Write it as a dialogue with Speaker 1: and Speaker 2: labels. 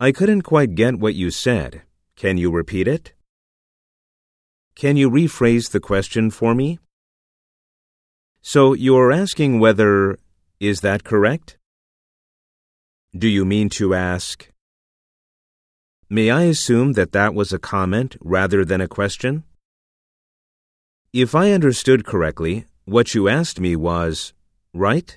Speaker 1: I couldn't quite get what you said. Can you repeat it? Can you rephrase the question for me? So you're asking whether, is that correct? Do you mean to ask, May I assume that that was a comment rather than a question? If I understood correctly, what you asked me was, right?